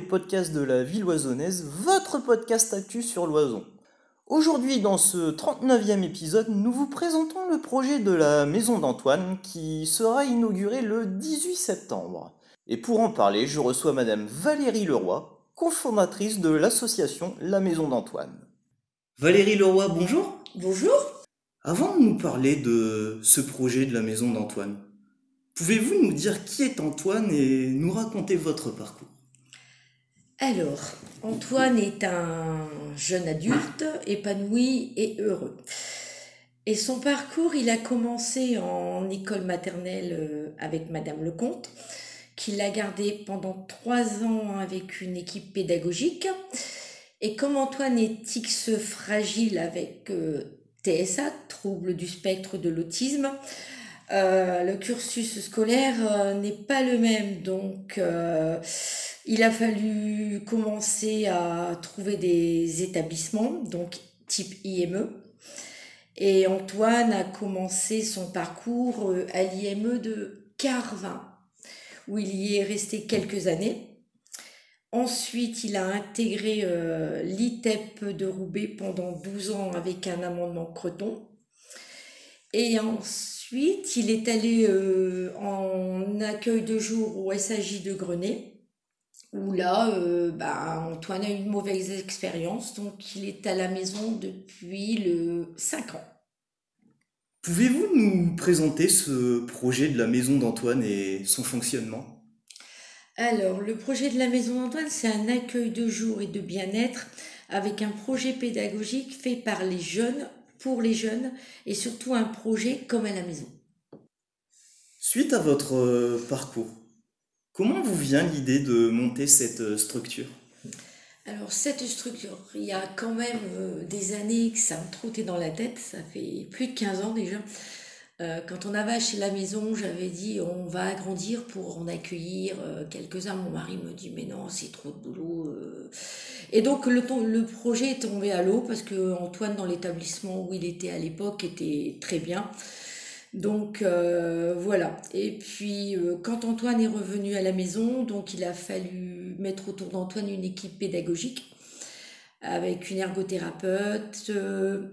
podcast de la ville oisonnaise, votre podcast actu sur l'oison. Aujourd'hui, dans ce 39e épisode, nous vous présentons le projet de la maison d'Antoine qui sera inauguré le 18 septembre. Et pour en parler, je reçois Madame Valérie Leroy, cofondatrice de l'association La Maison d'Antoine. Valérie Leroy, bonjour. Bonjour. Avant de nous parler de ce projet de la maison d'Antoine, pouvez-vous nous dire qui est Antoine et nous raconter votre parcours? Alors, Antoine est un jeune adulte épanoui et heureux. Et son parcours, il a commencé en école maternelle euh, avec Madame Lecomte, qui l'a gardé pendant trois ans avec une équipe pédagogique. Et comme Antoine est X fragile avec euh, TSA, trouble du spectre de l'autisme, euh, le cursus scolaire n'est pas le même. Donc, il a fallu commencer à trouver des établissements, donc type IME. Et Antoine a commencé son parcours euh, à l'IME de Carvin, où il y est resté quelques années. Ensuite, il a intégré euh, l'ITEP de Roubaix pendant 12 ans avec un amendement Creton. Et ensuite, il est allé euh, en accueil de jour au SAJ de Grenay où là, euh, bah, Antoine a eu une mauvaise expérience, donc il est à la maison depuis le 5 ans. Pouvez-vous nous présenter ce projet de la maison d'Antoine et son fonctionnement? Alors, le projet de la maison d'Antoine, c'est un accueil de jour et de bien-être avec un projet pédagogique fait par les jeunes, pour les jeunes, et surtout un projet comme à la maison. Suite à votre euh, parcours, Comment vous vient l'idée de monter cette euh, structure? Alors cette structure, il y a quand même euh, des années que ça me trottait dans la tête, ça fait plus de 15 ans déjà. Euh, quand on avait acheté la maison, j'avais dit on va agrandir pour en accueillir quelques-uns. Mon mari me dit mais non, c'est trop de boulot. Et donc le, le projet est tombé à l'eau parce que Antoine dans l'établissement où il était à l'époque était très bien. Donc euh, voilà. Et puis euh, quand Antoine est revenu à la maison, donc il a fallu mettre autour d'Antoine une équipe pédagogique avec une ergothérapeute, euh,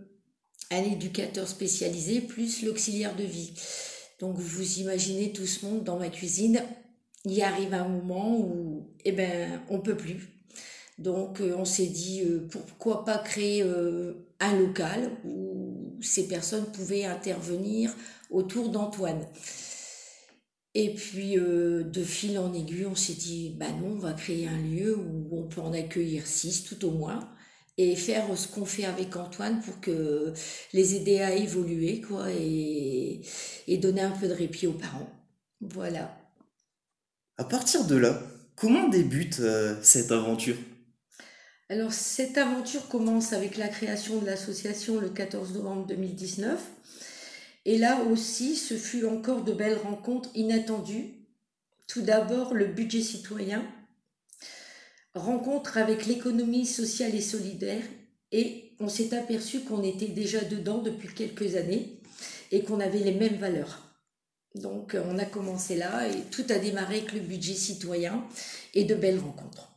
un éducateur spécialisé, plus l'auxiliaire de vie. Donc vous imaginez tout ce monde dans ma cuisine. Il arrive un moment où eh ben on peut plus. Donc on s'est dit pourquoi pas créer un local où ces personnes pouvaient intervenir autour d'Antoine. Et puis, euh, de fil en aiguille, on s'est dit, bah non, on va créer un lieu où on peut en accueillir six tout au moins, et faire ce qu'on fait avec Antoine pour que les aider à évoluer, quoi, et, donner un peu de répit aux parents. Voilà. À partir de là, comment débute euh, cette aventure? Alors, cette aventure commence avec la création de l'association le 14 novembre 2019. Et là aussi, ce fut encore de belles rencontres inattendues. Tout d'abord, le budget citoyen, rencontre avec l'économie sociale et solidaire, et on s'est aperçu qu'on était déjà dedans depuis quelques années et qu'on avait les mêmes valeurs. Donc on a commencé là et tout a démarré avec le budget citoyen et de belles rencontres.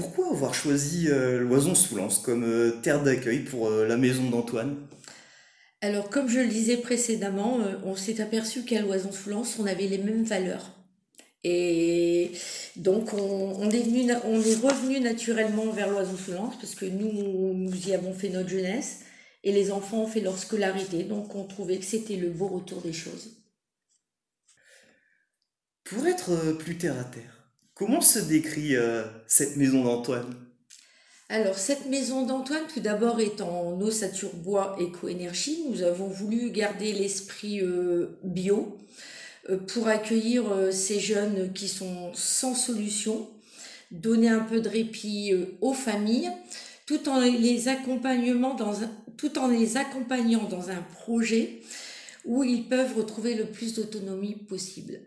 Pourquoi avoir choisi euh, loison sous comme euh, terre d'accueil pour euh, la maison d'Antoine? Alors, comme je le disais précédemment, euh, on s'est aperçu qu'à loison lens on avait les mêmes valeurs. Et donc, on, est, venu, on est revenu naturellement vers loison lens parce que nous, nous y avons fait notre jeunesse et les enfants ont fait leur scolarité. Donc, on trouvait que c'était le beau retour des choses. Pour être plus terre à terre, comment se décrit euh, cette maison d'Antoine? Alors, cette maison d'Antoine, tout d'abord, est en ossature bois éco-énergie. Nous avons voulu garder l'esprit euh, bio euh, pour accueillir ces jeunes qui sont sans solution, donner un peu de répit aux familles, tout en les accompagnant dans un projet où ils peuvent retrouver le plus d'autonomie possible.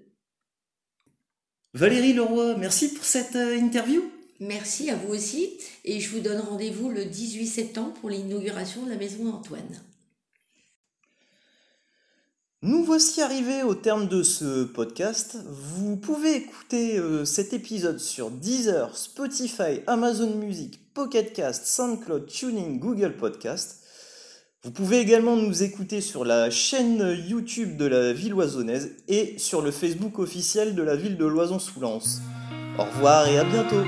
Valérie Leroy, merci pour cette interview. Merci à vous aussi et je vous donne rendez-vous le 18 septembre pour l'inauguration de la maison d'Antoine. Nous voici arrivés au terme de ce podcast. Vous pouvez écouter euh, cet épisode sur Deezer, Spotify, Amazon Music, Pocket Cast, SoundCloud, Tuning, Google Podcast. Vous pouvez également nous écouter sur la chaîne YouTube de la ville oisonnaise et sur le Facebook officiel de la ville de Loison-sous-Lens. Au revoir et à bientôt